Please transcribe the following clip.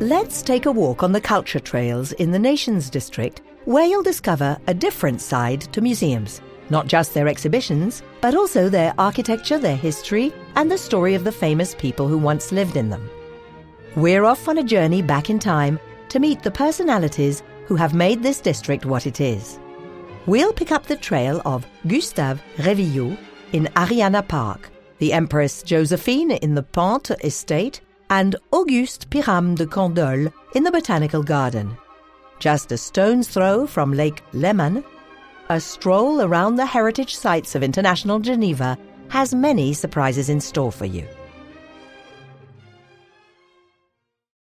Let's take a walk on the culture trails in the Nations District, where you'll discover a different side to museums. Not just their exhibitions, but also their architecture, their history, and the story of the famous people who once lived in them. We're off on a journey back in time to meet the personalities who have made this district what it is. We'll pick up the trail of Gustave Revilliod in Ariana Park, the Empress Josephine in the Penthes Estate, and Auguste Pyramus de Candolle in the Botanical Garden. Just a stone's throw from Lake Léman, a stroll around the heritage sites of International Geneva has many surprises in store for you.